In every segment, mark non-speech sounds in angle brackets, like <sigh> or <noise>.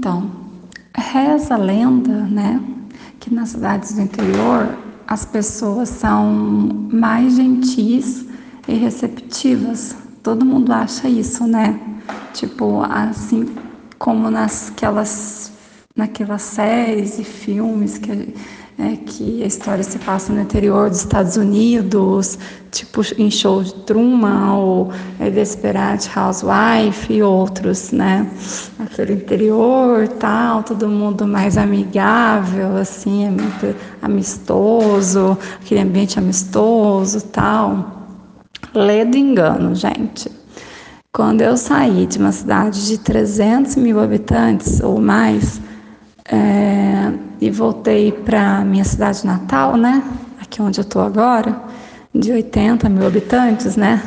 Então, reza a lenda, né, que nas cidades do interior as pessoas são mais gentis e receptivas. Todo mundo acha isso, né? Tipo, assim como nasquelas, naquelas séries e filmes que é, que a história se passa no interior dos Estados Unidos, tipo em show de Truman ou é, Desperate Housewife e outros, né? Aquele interior, tal, todo mundo mais amigável, assim, é muito amistoso, aquele ambiente amistoso, tal. Lê do engano, gente. Quando eu saí de uma cidade de 300 mil habitantes ou mais, é, e voltei para minha cidade natal, né? Aqui onde eu estou agora, de 80 mil habitantes, né?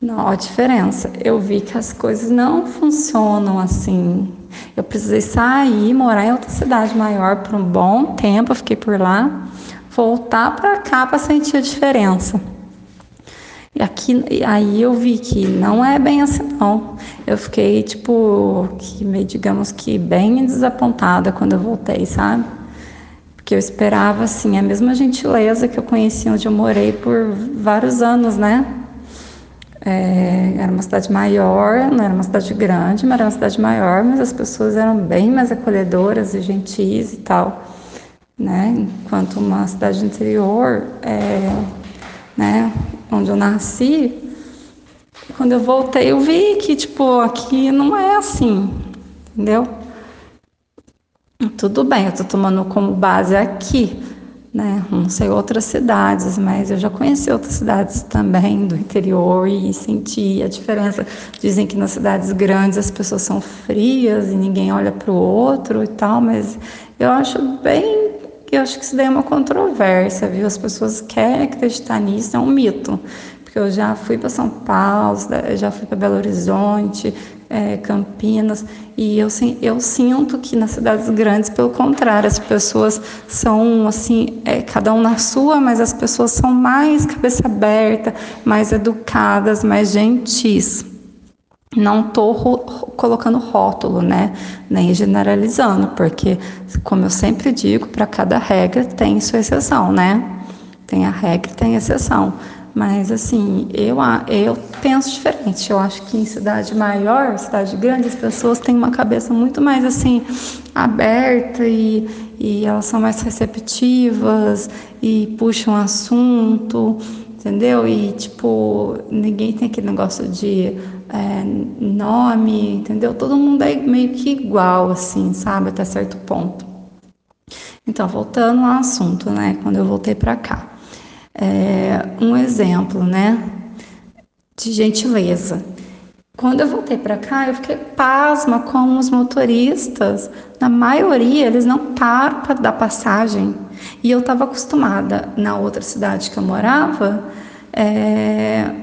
Não, a diferença. Eu vi que as coisas não funcionam assim. Eu precisei sair, morar em outra cidade maior por um bom tempo, eu fiquei por lá, voltar para cá para sentir a diferença. E aqui, aí eu vi que não é bem assim não. Eu fiquei tipo, que digamos que bem desapontada quando eu voltei, sabe? Porque eu esperava assim a mesma gentileza que eu conhecia onde eu morei por vários anos, né? É, era uma cidade maior, não era uma cidade grande, mas era uma cidade maior, mas as pessoas eram bem mais acolhedoras e gentis e tal, né? Enquanto uma cidade interior, é, né? Onde eu nasci, quando eu voltei, eu vi que, tipo, aqui não é assim, entendeu? Tudo bem, eu tô tomando como base aqui, né? Não sei outras cidades, mas eu já conheci outras cidades também do interior e senti a diferença. Dizem que nas cidades grandes as pessoas são frias e ninguém olha para o outro e tal, mas eu acho bem e eu acho que isso daí é uma controvérsia, viu? As pessoas querem acreditar nisso, é um mito. Porque eu já fui para São Paulo, já fui para Belo Horizonte, é, Campinas, e eu, eu sinto que nas cidades grandes, pelo contrário, as pessoas são assim, é, cada um na sua, mas as pessoas são mais cabeça aberta, mais educadas, mais gentis. Não estou colocando rótulo, né? Nem generalizando, porque, como eu sempre digo, para cada regra tem sua exceção, né? Tem a regra e tem a exceção. Mas, assim, eu, eu penso diferente. Eu acho que em cidade maior, cidade grande, as pessoas têm uma cabeça muito mais, assim, aberta e, e elas são mais receptivas e puxam assunto, entendeu? E, tipo, ninguém tem aquele negócio de é, nome, entendeu? Todo mundo é meio que igual, assim, sabe? Até certo ponto. Então, voltando ao assunto, né? Quando eu voltei para cá. É, um exemplo, né? De gentileza. Quando eu voltei para cá, eu fiquei pasma com os motoristas. Na maioria, eles não param para dar passagem. E eu estava acostumada na outra cidade que eu morava. É,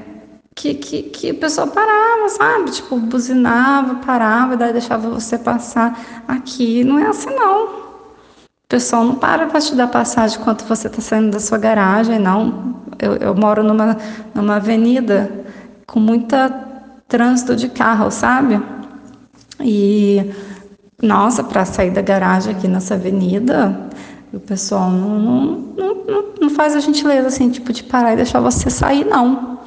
que, que, que a pessoa parava, sabe? Tipo, buzinava, parava, daí deixava você passar. Aqui não é assim, não. O pessoal não para para te dar passagem enquanto você está saindo da sua garagem, não. Eu, eu moro numa, numa avenida com muita trânsito de carro, sabe? E, nossa, para sair da garagem aqui nessa avenida, o pessoal não, não, não, não faz a gentileza, assim, tipo, de parar e deixar você sair, não.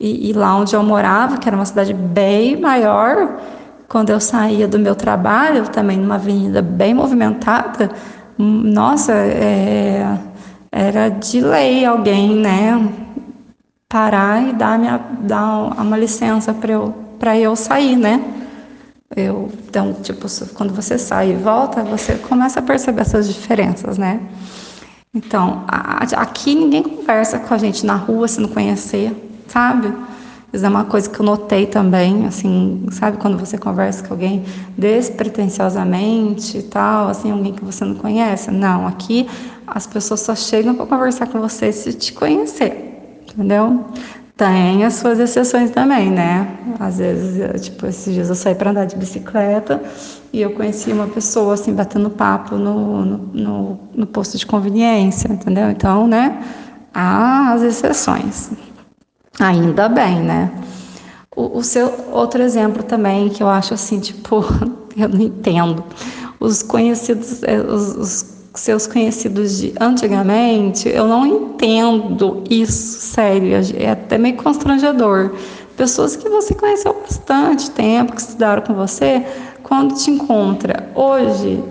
E, e, lá onde eu morava, que era uma cidade bem maior, quando eu saía do meu trabalho, também numa avenida bem movimentada, nossa, é, era de lei alguém, né, parar e dar, minha, dar uma licença para eu, eu sair, né? Eu, então, tipo, quando você sai e volta, você começa a perceber essas diferenças, né? Então, aqui ninguém conversa com a gente na rua se não conhecer sabe? Isso é uma coisa que eu notei também, assim, sabe quando você conversa com alguém despretensiosamente e tal, assim, alguém que você não conhece? Não, aqui as pessoas só chegam para conversar com você se te conhecer, entendeu? Tem as suas exceções também, né? Às vezes, tipo, esses dias eu saí para andar de bicicleta e eu conheci uma pessoa, assim, batendo papo no, no, no, no posto de conveniência, entendeu? Então, né, há as exceções. Ainda bem, né? O, o, seu outro exemplo também que eu acho assim, tipo, <laughs> eu não entendo. Os conhecidos, é, os, os seus conhecidos de antigamente, eu não entendo isso, sério, é até meio constrangedor. Pessoas que você conheceu bastante tempo, que estudaram com você, quando te encontra hoje,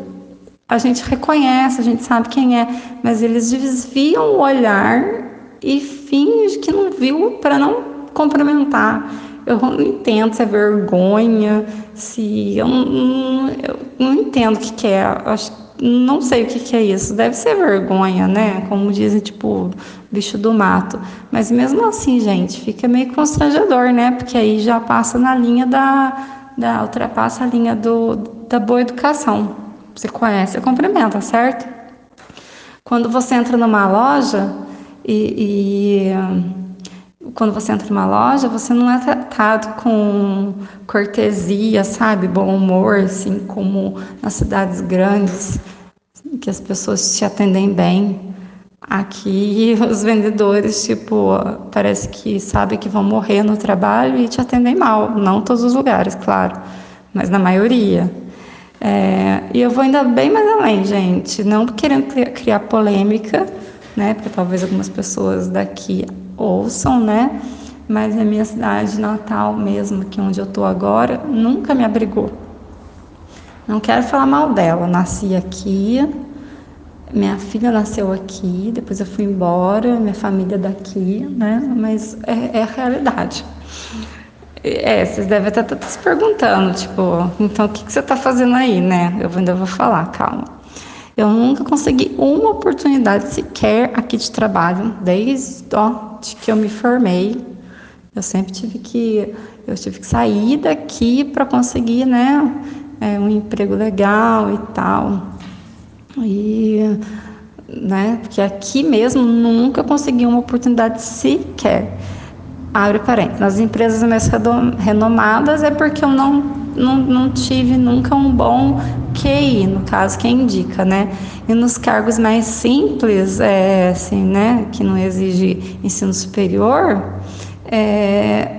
a gente reconhece, a gente sabe quem é, mas eles desviam o olhar e fingem que não viu para não cumprimentar. Eu não entendo se é vergonha, se. Eu não, eu não entendo o que, que é. Acho, não sei o que, que é isso. Deve ser vergonha, né? Como dizem, tipo, bicho do mato. Mas mesmo assim, gente, fica meio constrangedor, né? Porque aí já passa na linha da. da ultrapassa a linha do, da boa educação. Você conhece, cumprimenta, certo? Quando você entra numa loja e, e quando você entra numa loja, você não é tratado com cortesia, sabe, bom humor, assim como nas cidades grandes, que as pessoas te atendem bem. Aqui <laughs> os vendedores, tipo, parece que sabem que vão morrer no trabalho e te atendem mal. Não todos os lugares, claro, mas na maioria. É, e eu vou ainda bem mais além, gente, não querendo criar polêmica, né? Porque talvez algumas pessoas daqui ouçam, né? Mas a minha cidade natal mesmo, que onde eu tô agora, nunca me abrigou. Não quero falar mal dela. Nasci aqui, minha filha nasceu aqui, depois eu fui embora, minha família é daqui, né? Mas é, é a realidade. É, vocês devem estar todos se perguntando, tipo, então o que, que você está fazendo aí, né? Eu ainda vou falar, calma. Eu nunca consegui uma oportunidade sequer aqui de trabalho, desde ó, que eu me formei. Eu sempre tive que, eu tive que sair daqui para conseguir, né, é, um emprego legal e tal. E, né, porque aqui mesmo nunca consegui uma oportunidade sequer. Abre parênteses. Nas empresas mais renomadas é porque eu não, não, não tive nunca um bom QI, no caso, que indica, né? E nos cargos mais simples, é, assim, né, que não exige ensino superior, é,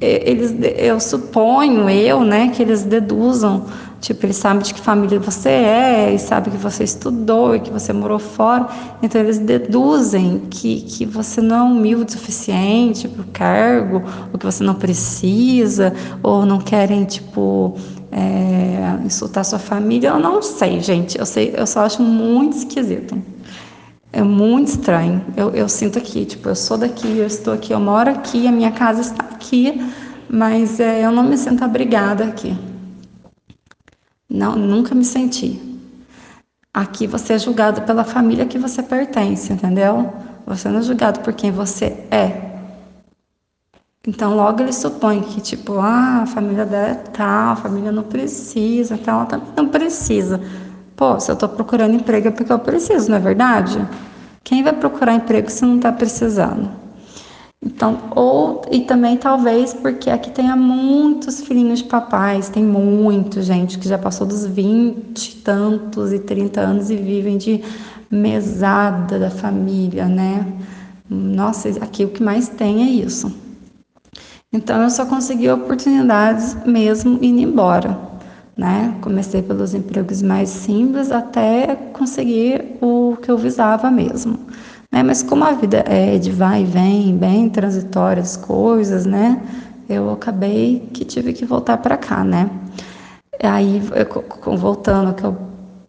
eles, eu suponho, eu, né, que eles deduzam Tipo, eles sabem de que família você é, e sabem que você estudou e que você morou fora. Então, eles deduzem que, que você não é humilde o suficiente para o cargo, ou que você não precisa, ou não querem, tipo, é, insultar sua família. Eu não sei, gente. Eu, sei, eu só acho muito esquisito. É muito estranho. Eu, eu sinto aqui, tipo, eu sou daqui, eu estou aqui, eu moro aqui, a minha casa está aqui, mas é, eu não me sinto abrigada aqui. Não, nunca me senti. Aqui você é julgado pela família que você pertence, entendeu? Você não é julgado por quem você é. Então, logo ele supõe que, tipo, ah, a família dela é tal, a família não precisa, então ela também não precisa. Pô, se eu estou procurando emprego é porque eu preciso, não é verdade? Quem vai procurar emprego se não está precisando? Então, ou e também talvez porque aqui tenha muitos filhinhos de papais, tem muito gente que já passou dos 20 tantos e 30 anos e vivem de mesada da família, né? Nossa, aqui o que mais tem é isso. Então eu só consegui oportunidades mesmo indo embora, né? Comecei pelos empregos mais simples até conseguir o que eu visava mesmo. Né? Mas como a vida é de vai e vem, bem transitórias coisas, né? Eu acabei que tive que voltar para cá, né? Aí, eu, voltando ao que eu,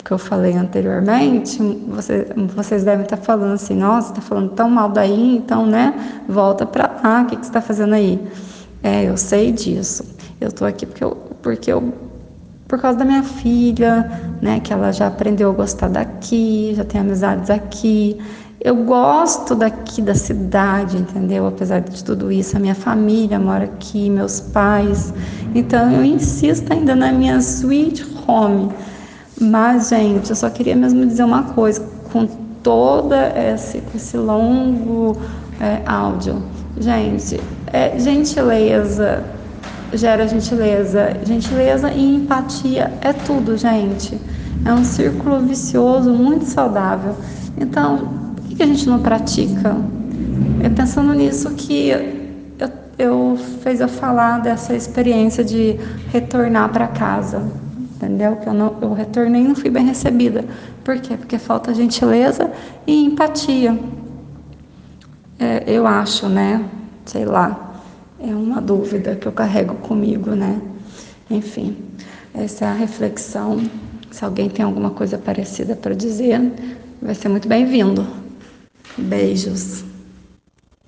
que eu falei anteriormente, você, vocês devem estar falando assim, nossa, está falando tão mal daí, então, né? Volta para lá, o que, que você está fazendo aí? É, eu sei disso. Eu estou aqui porque eu, porque eu por causa da minha filha, né, que ela já aprendeu a gostar daqui, já tem amizades aqui. Eu gosto daqui da cidade, entendeu? Apesar de tudo isso, a minha família mora aqui, meus pais. Então eu insisto ainda na minha sweet home. Mas, gente, eu só queria mesmo dizer uma coisa, com toda esse, esse longo é, áudio. Gente, é, gentileza gera gentileza. Gentileza e empatia é tudo, gente. É um círculo vicioso muito saudável. Então, que a gente não pratica? É pensando nisso que eu, eu fez eu falar dessa experiência de retornar para casa. entendeu? Que eu, não, eu retornei e não fui bem recebida. Por quê? Porque falta gentileza e empatia. É, eu acho, né? Sei lá, é uma dúvida que eu carrego comigo, né? Enfim, essa é a reflexão. Se alguém tem alguma coisa parecida para dizer, vai ser muito bem-vindo. Beijos.